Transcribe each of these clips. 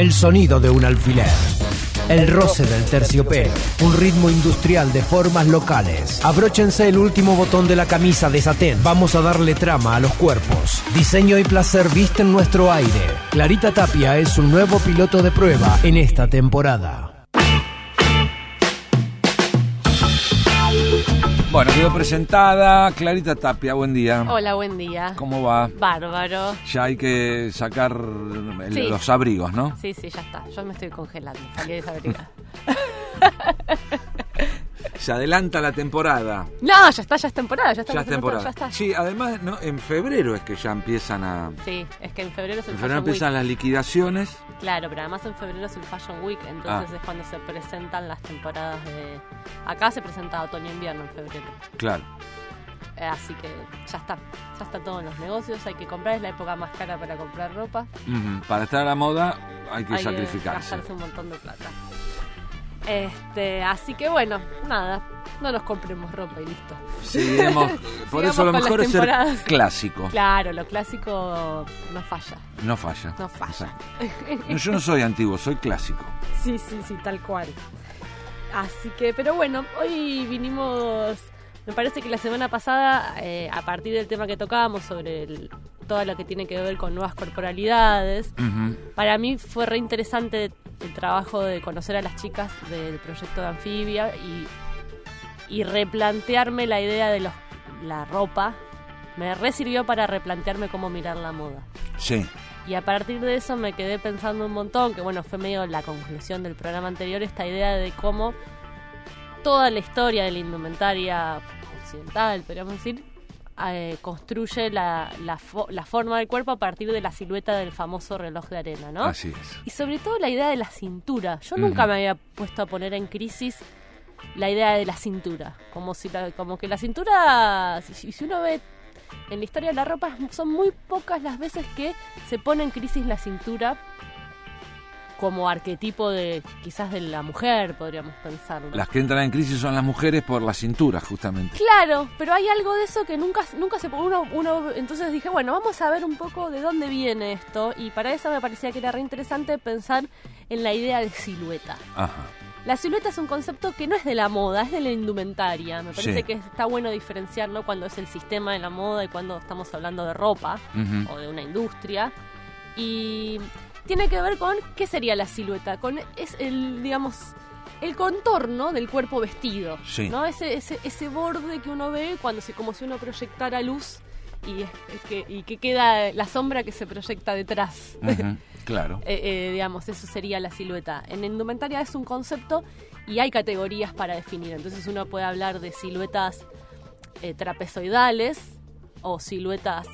El sonido de un alfiler. El roce del terciopelo. Un ritmo industrial de formas locales. Abróchense el último botón de la camisa de satén. Vamos a darle trama a los cuerpos. Diseño y placer visten nuestro aire. Clarita Tapia es un nuevo piloto de prueba en esta temporada. Bueno, quedó presentada Clarita Tapia, buen día. Hola, buen día. ¿Cómo va? Bárbaro. Ya hay que sacar el- Sí. los abrigos, ¿no? Sí, sí, ya está. Yo me estoy congelando. Salí desabrigada. Se adelanta la temporada. no, ya está, ya es temporada. Ya está, Ya es temporada. Ya está. Sí, además, ¿no? en febrero es que ya empiezan a... Sí, es que en febrero es el En febrero Fashion empiezan Week. las liquidaciones. Claro, pero además en febrero es el Fashion Week, entonces Ah. es cuando se presentan las temporadas de... Acá se presenta otoño-invierno en febrero. Claro. Eh, así que ya está. Ya está todo en los negocios. Hay que comprar. Es la época más cara para comprar ropa. Para estar a la moda hay que Hay sacrificarse. gastarse un montón de plata. Este, así que bueno, nada. No nos compremos ropa y listo. Por Sigamos eso lo mejor es ser clásico. Claro, lo clásico no falla. No falla. No falla. No, yo no soy antiguo, soy clásico. Sí, sí, sí, tal cual. Así que, pero bueno, hoy vinimos. Me parece que la semana pasada, eh, a partir del tema que tocábamos sobre el- todo lo que tiene que ver con nuevas corporalidades, para mí fue re interesante el trabajo de conocer a las chicas del proyecto de Anfibia y, y replantearme la idea de los, la ropa. Me re sirvió para replantearme cómo mirar la moda. Sí. Y a partir de eso me quedé pensando un montón, que bueno, fue medio la conclusión del programa anterior, esta idea de cómo toda la historia de la indumentaria occidental, podríamos decir, eh, construye la, la, fo- la forma del cuerpo a partir de la silueta del famoso reloj de arena, ¿no? Así es. Y sobre todo la idea de la cintura. Yo nunca me había puesto a poner en crisis la idea de la cintura. Como si la- como que la cintura, si, si uno ve en la historia de la ropa, son muy pocas las veces que se pone en crisis la cintura como arquetipo de quizás de la mujer, podríamos pensarlo. Las que entran en crisis son las mujeres por la cintura, justamente. Claro, pero hay algo de eso que nunca, nunca se uno, uno entonces dije, bueno, vamos a ver un poco de dónde viene esto y para eso me parecía que era re interesante pensar en la idea de silueta. Ajá. La silueta es un concepto que no es de la moda, es de la indumentaria. Me parece Sí. que está bueno diferenciarlo cuando es el sistema de la moda y cuando estamos hablando de ropa o de una industria. Y tiene que ver con qué sería la silueta, con es el digamos el contorno del cuerpo vestido, Sí. ¿no? Ese, ese ese borde que uno ve cuando se como si uno proyectara luz y es- es que y que queda la sombra que se proyecta detrás. Claro. Eh, eh, digamos, eso sería la silueta. En indumentaria es un concepto y hay categorías para definir. Entonces uno puede hablar de siluetas eh, trapezoidales o siluetas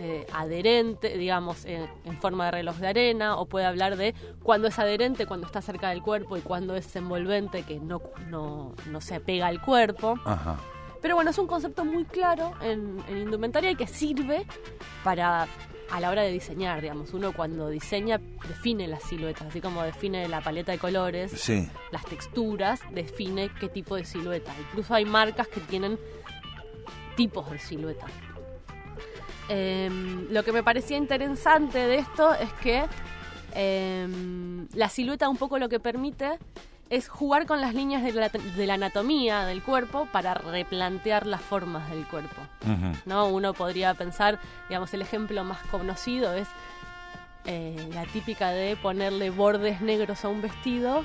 eh, adherentes, digamos, en, en forma de reloj de arena, o puede hablar de cuando es adherente, cuando está cerca del cuerpo, y cuando es envolvente, que no, no, no se apega al cuerpo. Ajá. Pero bueno, es un concepto muy claro en, en indumentaria y que sirve para a la hora de diseñar, digamos. Uno cuando diseña define las siluetas, así como define la paleta de colores, Sí. las texturas, define qué tipo de silueta. Incluso hay marcas que tienen tipos de silueta. Em, lo que me parecía interesante de esto es que em, la silueta un poco lo que permite es jugar con las líneas de la, de la anatomía del cuerpo para replantear las formas del cuerpo. ¿no? Uno podría pensar, digamos, el ejemplo más conocido es eh, la típica de ponerle bordes negros a un vestido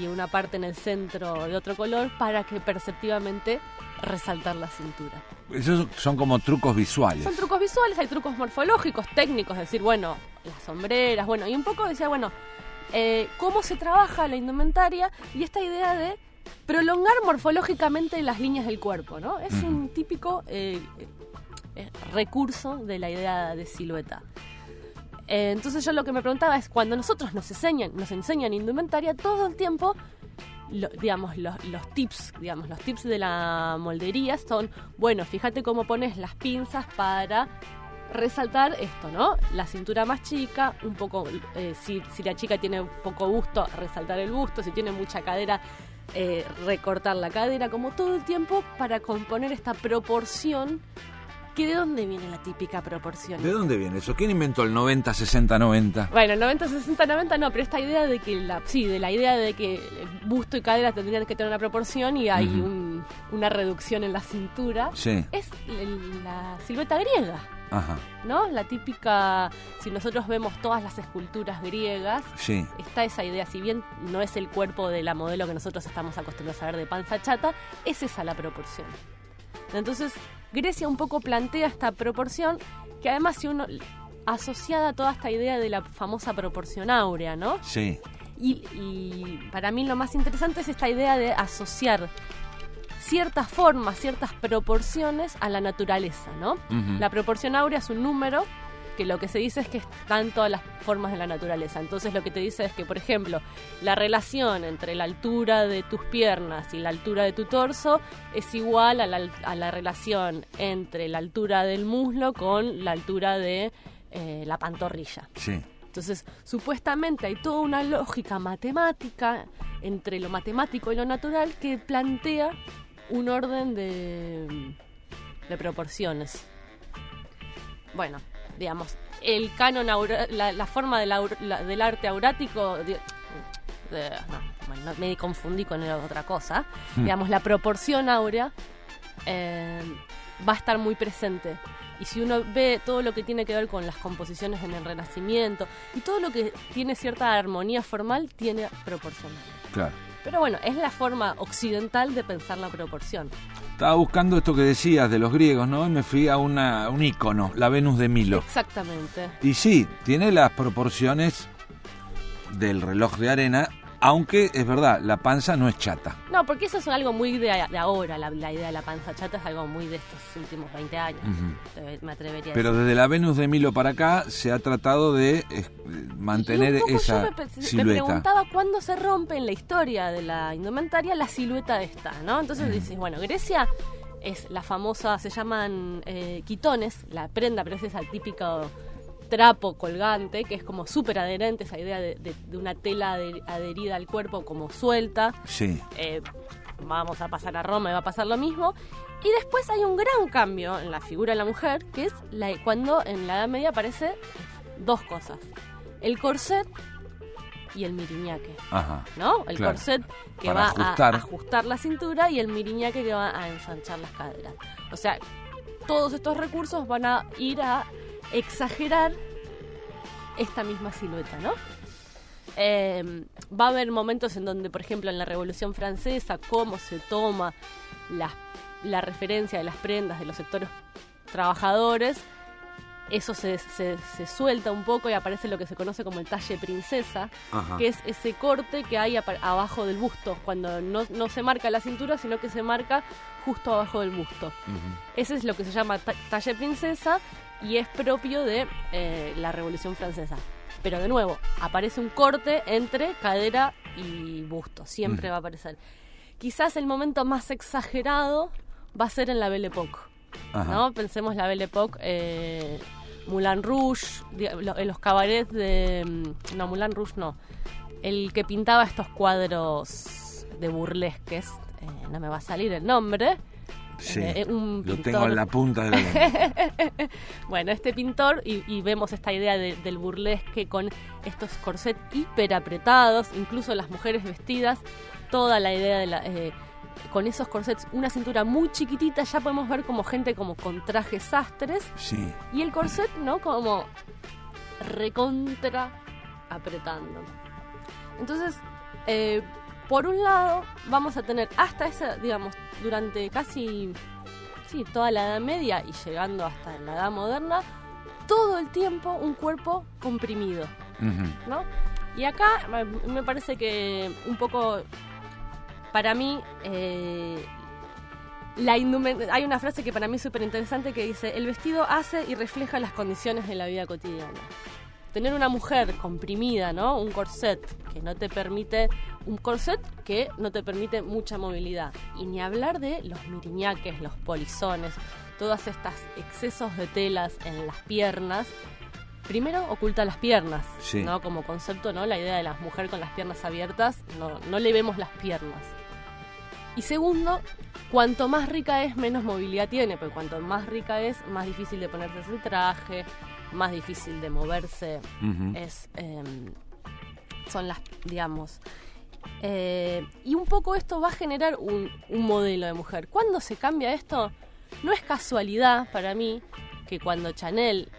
y una parte en el centro de otro color para que perceptivamente resaltar la cintura. Esos son como trucos visuales. Son trucos visuales, hay trucos morfológicos, técnicos, es decir, bueno, las sombreras, bueno, y un poco decía, bueno, eh, cómo se trabaja la indumentaria y esta idea de prolongar morfológicamente las líneas del cuerpo, ¿no? Es un típico eh, eh, recurso de la idea de silueta. Entonces yo lo que me preguntaba es, cuando nosotros nos enseñan, nos enseñan indumentaria, todo el tiempo digamos, los, tips, digamos, los tips de la moldería son, bueno, fíjate cómo pones las pinzas para resaltar esto, ¿no? La cintura más chica, un poco, eh, si, si la chica tiene poco busto, resaltar el busto, si tiene mucha cadera, eh, recortar la cadera, como todo el tiempo para componer esta proporción ¿Que ¿De dónde viene la típica proporción? ¿De dónde viene eso? ¿Quién inventó el 90, 60, 90? Bueno, el 90, 60, 90 no, pero esta idea de que la, sí, de la idea de que busto y cadera tendrían que tener una proporción y hay un- una reducción en la cintura, Sí. es el- la silueta griega. Ajá. ¿No? La típica, si nosotros vemos todas las esculturas griegas, Sí. está esa idea, si bien no es el cuerpo de la modelo que nosotros estamos acostumbrados a ver de panza chata, es esa la proporción. Entonces, Grecia un poco plantea esta proporción, que además si uno asociada a toda esta idea de la famosa proporción áurea, ¿no? Sí. Y, y para mí lo más interesante es esta idea de asociar ciertas formas, ciertas proporciones a la naturaleza, ¿no? La proporción áurea es un número que lo que se dice es que están todas las formas de la naturaleza. Entonces lo que te dice es que, por ejemplo, la relación entre la altura de tus piernas y la altura de tu torso es igual a la, a la relación entre la altura del muslo con la altura de eh, la pantorrilla. Sí. Entonces, supuestamente hay toda una lógica matemática entre lo matemático y lo natural que plantea un orden de, de proporciones. Bueno, digamos, el canon, aura- la, la forma del, aur- la- del arte aurático, de- no, me confundí con otra cosa, digamos, la proporción áurea eh, va a estar muy presente. Y si uno ve todo lo que tiene que ver con las composiciones en el Renacimiento y todo lo que tiene cierta armonía formal, tiene proporción. Claro. Pero bueno, es la forma occidental de pensar la proporción. Estaba buscando esto que decías de los griegos, ¿no? Y me fui a una, un ícono, la Venus de Milo. Exactamente. Y sí, tiene las proporciones del reloj de arena, aunque es verdad, la panza no es chata. No, porque eso es algo muy de, de ahora, la, la idea de la panza chata es algo muy de estos últimos 20 años, Ujú. te- me atrevería a Pero decir. desde la Venus de Milo para acá se ha tratado de eh, mantener esa yo me, pe- me silueta. preguntaba cuándo se rompe en la historia de la indumentaria la silueta esta, ¿no? Entonces dices, bueno, Grecia es la famosa, se llaman eh, quitones, la prenda, pero ese es el típico trapo colgante, que es como súper adherente, esa idea de, de- de una tela adherida al cuerpo como suelta. Sí, Eh, vamos a pasar a Roma y va a pasar lo mismo. Y después hay un gran cambio en la figura de la mujer, que es la, cuando en la Edad Media aparece dos cosas. El corset y el miriñaque, ajá. ¿no? El Claro. corset que va ajustar. a ajustar la cintura y el miriñaque que va a ensanchar las caderas. O sea, todos estos recursos van a ir a exagerar esta misma silueta, ¿no? Eh, va a haber momentos en donde, por ejemplo, en la Revolución Francesa, cómo se toma la, la referencia de las prendas de los sectores trabajadores, eso se, se- se suelta un poco y aparece lo que se conoce como el talle princesa, Ajá. que es ese corte que hay abajo del busto, cuando no, no se marca la cintura, sino que se marca justo abajo del busto. Ese es lo que se llama ta- talle princesa y es propio de eh, la Revolución Francesa. Pero de nuevo, aparece un corte entre cadera y busto, siempre Mm. va a aparecer. Quizás el momento más exagerado va a ser en la Belle Époque. Ajá. ¿no? Pensemos la Belle Époque, eh, Moulin Rouge, los cabarets de... mm, No, Moulin Rouge no. El que pintaba estos cuadros de burlesques, eh, no me va a salir el nombre. Sí, eh, un lo tengo en la punta de la lengua. Bueno, este pintor, y, y vemos esta idea de- del burlesque con estos corsets hiper apretados, incluso las mujeres vestidas, toda la idea de la... eh, con esos corsets, una cintura muy chiquitita, ya podemos ver como gente como con trajes sastres Sí, y el corset, ¿no? Como recontra apretando. Entonces, eh, por un lado, vamos a tener hasta esa, digamos, durante casi, sí, toda la Edad Media y llegando hasta la Edad Moderna, todo el tiempo un cuerpo comprimido. ¿no? Y acá me- me parece que un poco, para mí, eh, la hay una frase que para mí es súper interesante que dice, el vestido hace y refleja las condiciones de la vida cotidiana. Tener una mujer comprimida, ¿no? Un corset que no te permite, un corset que no te permite mucha movilidad. Y ni hablar de los miriñaques, los polizones, todas estas excesos de telas en las piernas. Primero oculta las piernas, Sí. ¿no? Como concepto, ¿no? La idea de la mujer con las piernas abiertas, no, no le vemos las piernas. Y segundo, cuanto más rica es, menos movilidad tiene, porque cuanto más rica es, más difícil de ponerse ese traje, más difícil de moverse. Es, eh, son las, digamos. eh, y un poco esto va a generar un, un modelo de mujer. ¿Cuándo se cambia esto? No es casualidad para mí que cuando Chanel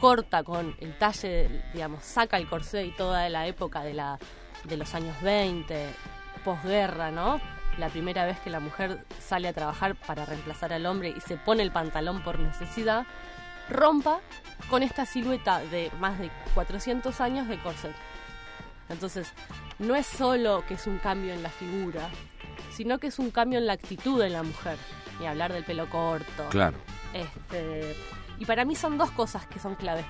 corta con el talle, digamos, saca el corsé y toda la época de, la, de los años 20, posguerra, ¿no? La primera vez que la mujer sale a trabajar para reemplazar al hombre y se pone el pantalón por necesidad, rompa con esta silueta de más de 400 años de corset. Entonces, no es solo que es un cambio en la figura, sino que es un cambio en la actitud de la mujer. Ni hablar del pelo corto. Claro. Este, y para mí son dos cosas que son claves.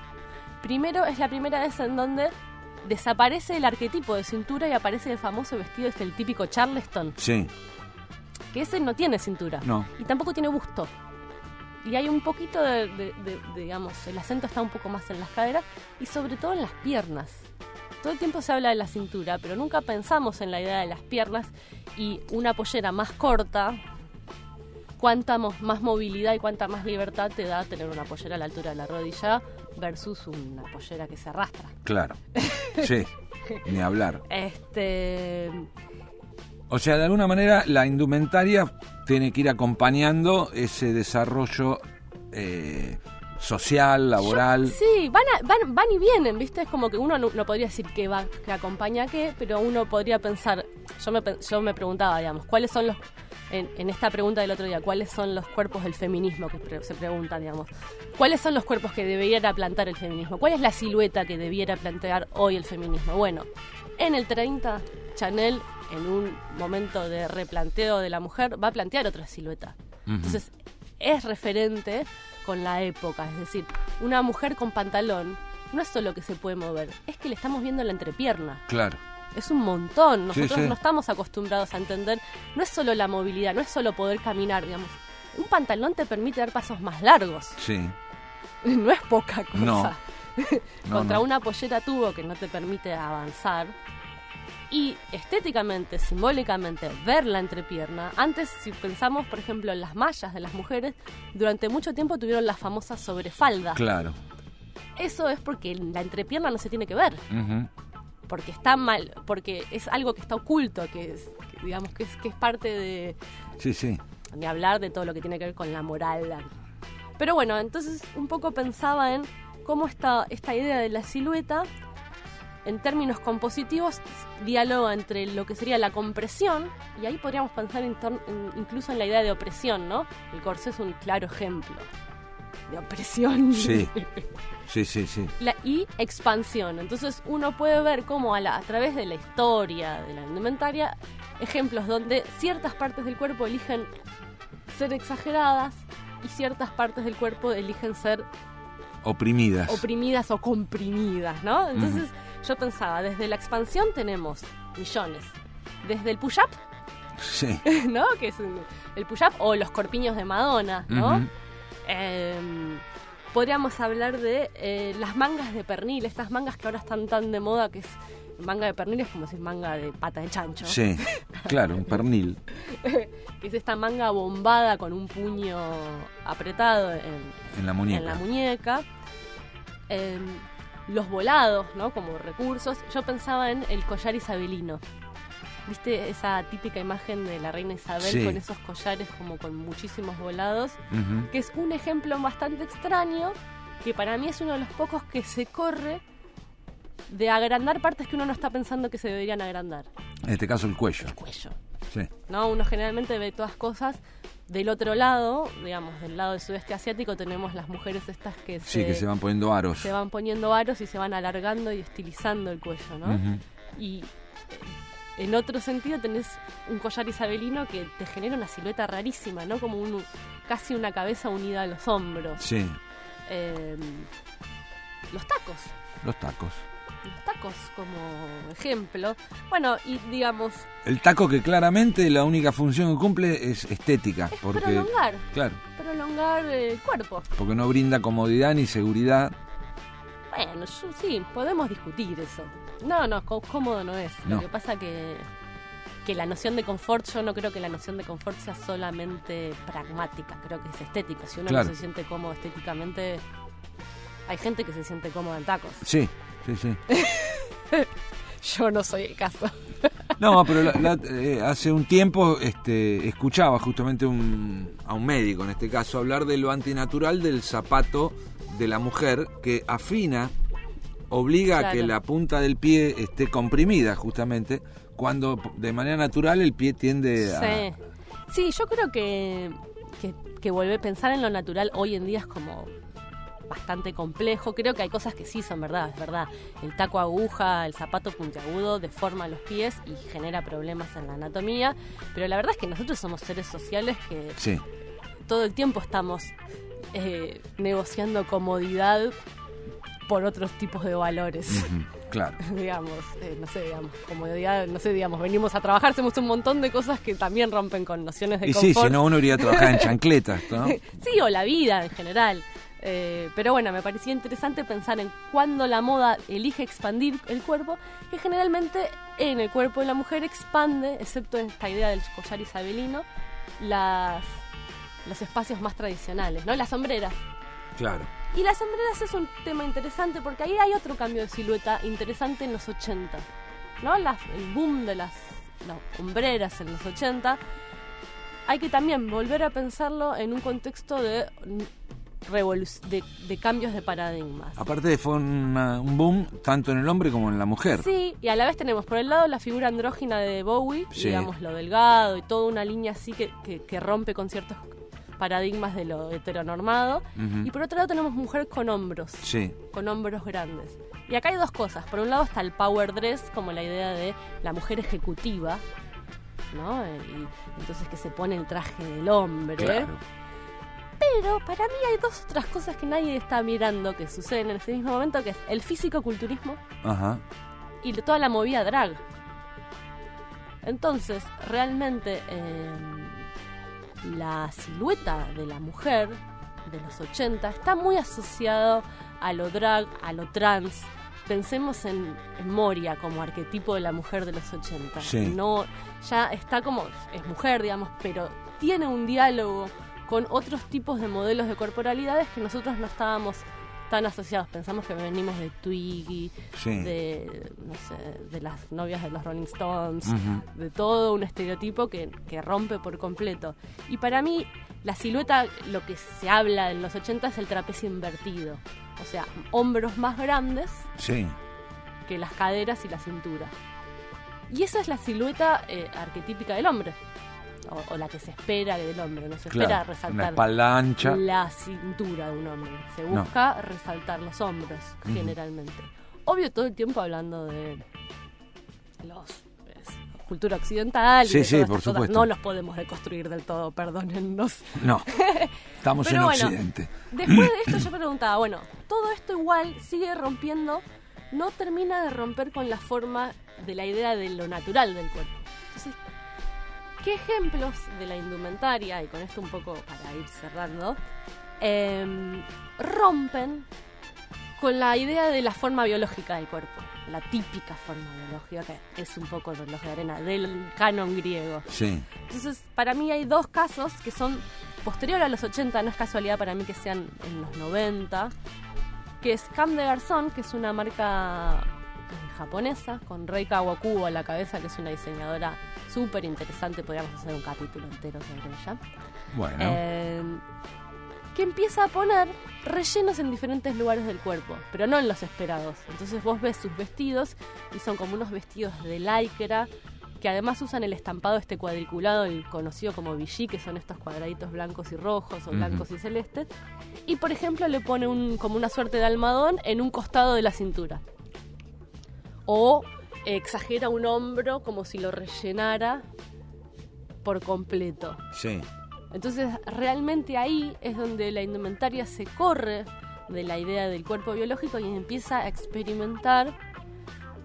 Primero, es la primera vez en donde desaparece el arquetipo de cintura y aparece el famoso vestido, este, el típico Charleston, Sí. que ese no tiene cintura. No. Y tampoco tiene busto. Y hay un poquito de, de- de- de, digamos, el acento está un poco más en las caderas y sobre todo en las piernas. Todo el tiempo se habla de la cintura, pero nunca pensamos en la idea de las piernas y una pollera más corta, cuánta más movilidad y cuánta más libertad te da tener una pollera a la altura de la rodilla versus una pollera que se arrastra. Claro. Sí. Ni hablar. Este, O sea, de alguna manera la indumentaria tiene que ir acompañando ese desarrollo eh, social, laboral. Sí, van, a- van, van y vienen, ¿viste? Es como que uno no, no podría decir que va, que acompaña a qué, pero uno podría pensar, yo me, yo me preguntaba, digamos, ¿cuáles son los, en, en esta pregunta del otro día, cuáles son los cuerpos del feminismo que pre- se pregunta, digamos? ¿Cuáles son los cuerpos que debiera plantar el feminismo? ¿Cuál es la silueta que debiera plantear hoy el feminismo? Bueno, en el 30, Chanel, en un momento de replanteo de la mujer, va a plantear otra silueta. Entonces, es referente con la época. Es decir, una mujer con pantalón no es solo que se puede mover, es que le estamos viendo la entrepierna. Claro. Es un montón. Sí, Nosotros sí. no estamos acostumbrados a entender. No es solo la movilidad, no es solo poder caminar, digamos. Un pantalón te permite dar pasos más largos. Sí. No es poca cosa. No. No, Contra no. una pollera tubo que no te permite avanzar. Y estéticamente, simbólicamente, ver la entrepierna. Antes, si pensamos, por ejemplo, en las mallas de las mujeres, durante mucho tiempo tuvieron las famosas sobrefaldas. Claro. Eso es porque la entrepierna no se tiene que ver. Porque está mal, porque es algo que está oculto, que es, que digamos que es, que es parte de, Sí, sí. ni hablar de todo lo que tiene que ver con la moral. la- Pero bueno, entonces un poco pensaba en cómo esta, esta idea de la silueta, en términos compositivos, dialoga entre lo que sería la compresión, y ahí podríamos pensar en tor- en- incluso en la idea de opresión, ¿no? El corsé es un claro ejemplo de opresión. Sí. Sí, sí, sí. La- y expansión. Entonces uno puede ver cómo a, la- a través de la historia de la indumentaria, ejemplos donde ciertas partes del cuerpo eligen ser exageradas y ciertas partes del cuerpo eligen ser Oprimidas. oprimidas o comprimidas, ¿no? Entonces yo pensaba, desde la expansión tenemos millones. Desde el push-up, sí. ¿no? Que es un- el push-up o los corpiños de Madonna, ¿no? Eh, podríamos hablar de eh, las mangas de pernil, estas mangas que ahora están tan de moda, que es manga de pernil, es como decir manga de pata de chancho, Sí. Claro, un pernil. que es esta manga bombada con un puño apretado en, En la muñeca. en la muñeca. Eh, los volados, ¿no? Como recursos. Yo pensaba en el collar isabelino. ¿Viste esa típica imagen de la reina Isabel Sí. con esos collares como con muchísimos volados? Que es un ejemplo bastante extraño, que para mí es uno de los pocos que se corre de agrandar partes que uno no está pensando que se deberían agrandar. En este caso el cuello. El cuello. Sí. ¿no? Uno generalmente ve todas cosas. Del otro lado, digamos, del lado del sudeste asiático, tenemos las mujeres estas que Sí, se, que se van poniendo aros. se van poniendo aros y se van alargando y estilizando el cuello, ¿no? Y eh, en otro sentido tenés un collar isabelino que te genera una silueta rarísima, ¿no? Como un, casi una cabeza unida a los hombros. Sí. Eh, los tacos. Los tacos. Los tacos como ejemplo. Bueno, y digamos, El taco que claramente la única función que cumple es estética. es Porque, prolongar, claro, prolongar el cuerpo. porque no brinda comodidad ni seguridad. Bueno, yo- sí, podemos discutir eso. No, no, có- cómodo no es. No. Lo que pasa que que la noción de confort, yo no creo que la noción de confort sea solamente pragmática, creo que es estética. Si uno Claro. no se siente cómodo estéticamente, hay gente que se siente cómoda en tacos. Sí, sí, sí. Yo no soy el caso. No, pero la- la- eh, hace un tiempo este, escuchaba justamente un- a un médico, en este caso, hablar de lo antinatural del zapato de la mujer que afina, obliga a que la punta del pie esté comprimida justamente, cuando de manera natural el pie tiende a... Sí. Sí, yo creo que, que, que volver a pensar en lo natural hoy en día es como bastante complejo. Creo que hay cosas que sí son verdad, es verdad. El taco aguja, el zapato puntiagudo deforma los pies y genera problemas en la anatomía. Pero la verdad es que nosotros somos seres sociales que Sí, todo el tiempo estamos eh, negociando comodidad por otros tipos de valores. claro. digamos, eh, no sé, digamos, comodidad, no sé, digamos, venimos a trabajar, hacemos un montón de cosas que también rompen con nociones de Y sí, confort. si no uno iría a trabajar en chancletas, ¿no? Sí, o la vida en general. Eh, pero bueno, me parecía interesante pensar en cuándo la moda elige expandir el cuerpo, que generalmente en el cuerpo de la mujer expande, excepto en esta idea del collar isabelino, las, los espacios más tradicionales, ¿no? Las sombreras. Claro. Y las sombreras es un tema interesante porque ahí hay otro cambio de silueta interesante en los 80. ¿No? Las- el boom de las, las hombreras en los 80. Hay que también volver a pensarlo en un contexto de, de, de cambios de paradigmas. Aparte fue una- un boom tanto en el hombre como en la mujer. Sí, y a la vez tenemos por el lado la figura andrógina de Bowie, Sí. digamos lo delgado y toda una línea así que, que- que rompe con ciertos paradigmas de lo heteronormado. Y por otro lado tenemos mujer con hombros. Sí, con hombros grandes. Y acá hay dos cosas. Por un lado está el power dress, como la idea de la mujer ejecutiva, ¿no? Eh, Y entonces que se pone el traje del hombre. claro. Pero para mí hay dos otras cosas que nadie está mirando que suceden en ese mismo momento, que es el físico-culturismo Ajá. y toda la movida drag. Entonces, realmente eh, la silueta de la mujer de los 80 está muy asociado a lo drag, a lo trans. Pensemos en, en Moria como arquetipo de la mujer de los 80. Sí. No, ya está como, es mujer, digamos, pero tiene un diálogo con otros tipos de modelos de corporalidades que nosotros no estábamos tan asociados. Pensamos que venimos de Twiggy, Sí. de, no sé, de las novias de los Rolling Stones, de todo un estereotipo que, que rompe por completo. Y para mí, la silueta, lo que se habla en los 80 es el trapecio invertido. O sea, hombros más grandes Sí. que las caderas y la cintura. Y esa es la silueta eh, arquetípica del hombre. O, o la que se espera del hombre. No se espera Claro. Resaltar ancha. la cintura de un hombre. Se No. busca resaltar los hombros, generalmente. Obvio, todo el tiempo hablando de los es, cultura occidental. y Sí, por cosas. supuesto. No los podemos deconstruir del todo, perdónennos. No. Estamos Pero en bueno, Occidente. Después de esto yo preguntaba, bueno, todo esto igual sigue rompiendo, no termina de romper con la forma de la idea de lo natural del cuerpo. Entonces, ¿qué ejemplos de la indumentaria, y con esto un poco para ir cerrando, em, rompen con la idea de la forma biológica del cuerpo? La típica forma biológica, que es un poco el reloj de arena, del canon griego. Sí. Entonces, para mí hay dos casos que son posterior a los 80, no es casualidad para mí que sean en los 90, que es Cam de Garzón, que es una marca japonesa, con Rei Kawakubo a la cabeza, que es una diseñadora súper interesante, podríamos hacer un capítulo entero sobre ella, Bueno. Eh, que empieza a poner rellenos en diferentes lugares del cuerpo, pero no en los esperados. Entonces vos ves sus vestidos y son como unos vestidos de lycra que además usan el estampado este cuadriculado, el conocido como Vichy, que son estos cuadraditos blancos y rojos o blancos y celestes. Y por ejemplo le pone un, como una suerte de almohadón en un costado de la cintura. O exagera un hombro como si lo rellenara por completo. Sí. Entonces, realmente ahí es donde la indumentaria se corre de la idea del cuerpo biológico y empieza a experimentar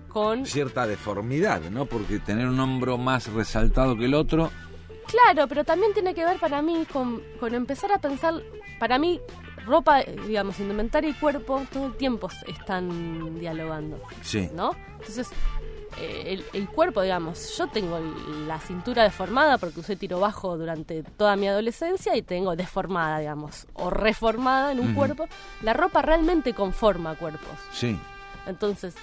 con... Cierta deformidad, ¿no? Porque tener un hombro más resaltado que el otro. Claro, pero también tiene que ver para mí con, con empezar a pensar, para mí, ropa, digamos, indumentaria y cuerpo todo el tiempo están dialogando. Sí. ¿no? Entonces, eh, el, el cuerpo, digamos, yo tengo la cintura deformada porque usé tiro bajo durante toda mi adolescencia y tengo deformada, digamos, o reformada en un cuerpo. La ropa realmente conforma cuerpos. Sí. Entonces,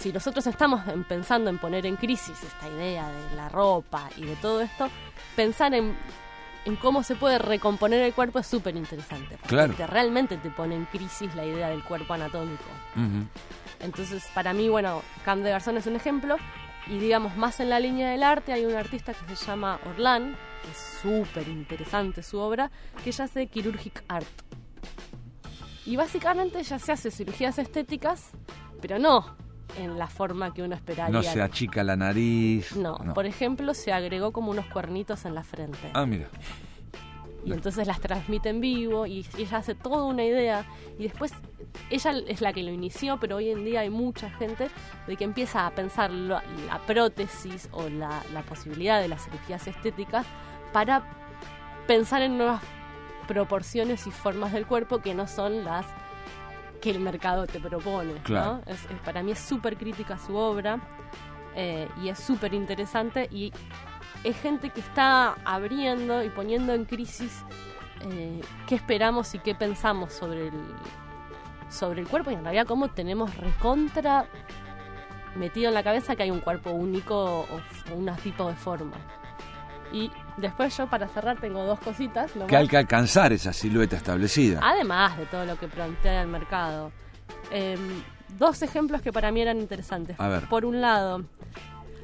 si nosotros estamos en- pensando en poner en crisis esta idea de la ropa y de todo esto, pensar en, en cómo se puede recomponer el cuerpo es súper interesante. porque Claro. te- realmente te pone en crisis la idea del cuerpo anatómico. Ujú. Entonces, para mí, bueno, Cam de Garzón es un ejemplo. Y digamos, más en la línea del arte, hay un artista que se llama Orlán, que es súper interesante su obra, que ella hace Chirurgic Art. Y básicamente ella se hace cirugías estéticas, pero no en la forma que uno esperaría. No se achica la nariz. No, por ejemplo, se agregó como unos cuernitos en la frente. Ah, mira. Y entonces las transmite en vivo y ella hace toda una idea. Y después ella es la que lo inició, pero hoy en día hay mucha gente de que empieza a pensar la prótesis o la, la posibilidad de las cirugías estéticas para pensar en nuevas proporciones y formas del cuerpo que no son las que el mercado te propone. ¿no? Claro. Es- es- para mí es súper crítica su obra eh, y es súper interesante y es gente que está abriendo y poniendo en crisis eh, qué esperamos y qué pensamos sobre el, sobre el cuerpo y en realidad cómo tenemos recontra metido en la cabeza que hay un cuerpo único o, o un tipo de forma. Y después yo para cerrar tengo dos cositas. nomás. Que hay que alcanzar esa silueta establecida. Además de todo lo que plantea el mercado. Eh, dos ejemplos que para mí eran interesantes. A ver. Por un lado,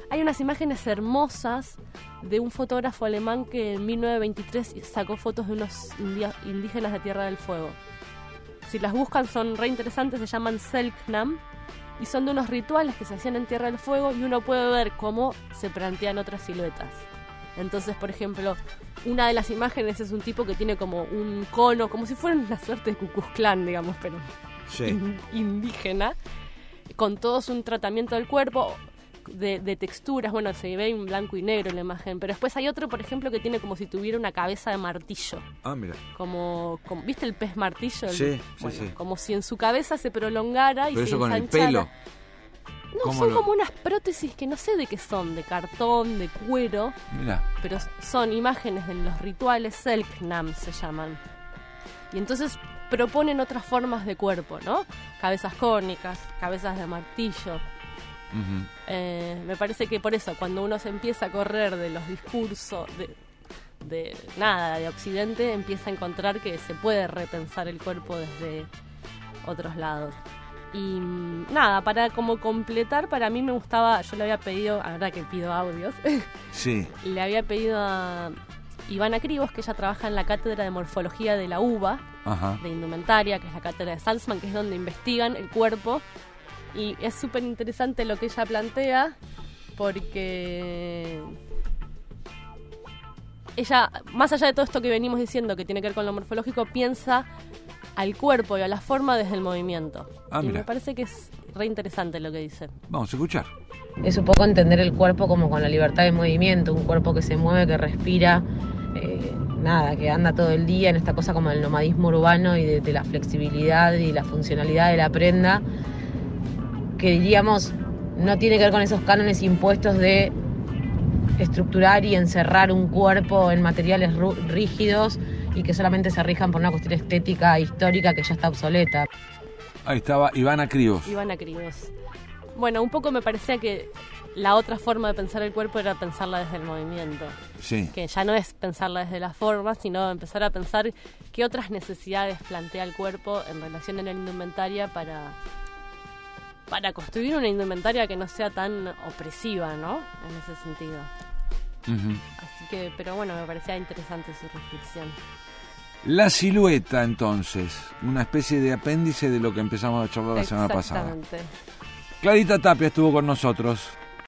hay unas imágenes hermosas de un fotógrafo alemán que en 1923 sacó fotos de unos indígenas de Tierra del Fuego. Si las buscan son re interesantes, se llaman Selknam y son de unos rituales que se hacían en Tierra del Fuego y uno puede ver cómo se plantean otras siluetas. Entonces, por ejemplo, una de las imágenes es un tipo que tiene como un cono, como si fuera una suerte de Cucuzclán, digamos, pero Sí. in- indígena, con todos un tratamiento del cuerpo, de, de texturas, bueno, se ve en blanco y negro en la imagen, pero después hay otro, por ejemplo, que tiene como si tuviera una cabeza de martillo, Ah, mira. como, como- ¿viste el pez martillo? El- Sí, sí, bueno, sí. Como si en su cabeza se prolongara y Pero se eso con el ensanchara. pelo. No, ¿Cómo son lo- como unas prótesis que no sé de qué son, de cartón, de cuero, Mira. pero son imágenes de los rituales Selknam se llaman. Y entonces proponen otras formas de cuerpo, ¿no? Cabezas cónicas, cabezas de martillo. Eh, me parece que por eso, cuando uno se empieza a correr de los discursos de, de nada, de Occidente, empieza a encontrar que se puede repensar el cuerpo desde otros lados. Y mm, nada, para como completar, para mí me gustaba, yo le había pedido, ahora que pido audios, Sí. le había pedido a Ivana Cribos, que ella trabaja en la cátedra de morfología de la UBA, Ajá. de indumentaria, que es la cátedra de Salzman, que es donde investigan el cuerpo. Y es súper interesante lo que ella plantea, porque ella, más allá de todo esto que venimos diciendo que tiene que ver con lo morfológico, piensa al cuerpo y a la forma desde el movimiento. Ah, y mira. me parece que es re interesante lo que dice. Vamos a escuchar. Es un poco entender el cuerpo como con la libertad de movimiento, un cuerpo que se mueve, que respira, eh, nada, que anda todo el día en esta cosa como el nomadismo urbano y de, de la flexibilidad y la funcionalidad de la prenda, que diríamos no tiene que ver con esos cánones impuestos de estructurar y encerrar un cuerpo en materiales ru- rígidos y que solamente se rijan por una cuestión estética histórica que ya está obsoleta. Ahí estaba Ivana Cribos. Ivana Cribos. Bueno, un poco me parecía que la otra forma de pensar el cuerpo era pensarla desde el movimiento. Sí. que ya no es pensarla desde la forma, sino empezar a pensar qué otras necesidades plantea el cuerpo en relación a la indumentaria para, para construir una indumentaria que no sea tan opresiva, ¿no? En ese sentido. Así que, pero bueno, me parecía interesante su reflexión. La silueta, entonces, una especie de apéndice de lo que empezamos a charlar la semana pasada. Clarita Tapia estuvo con nosotros.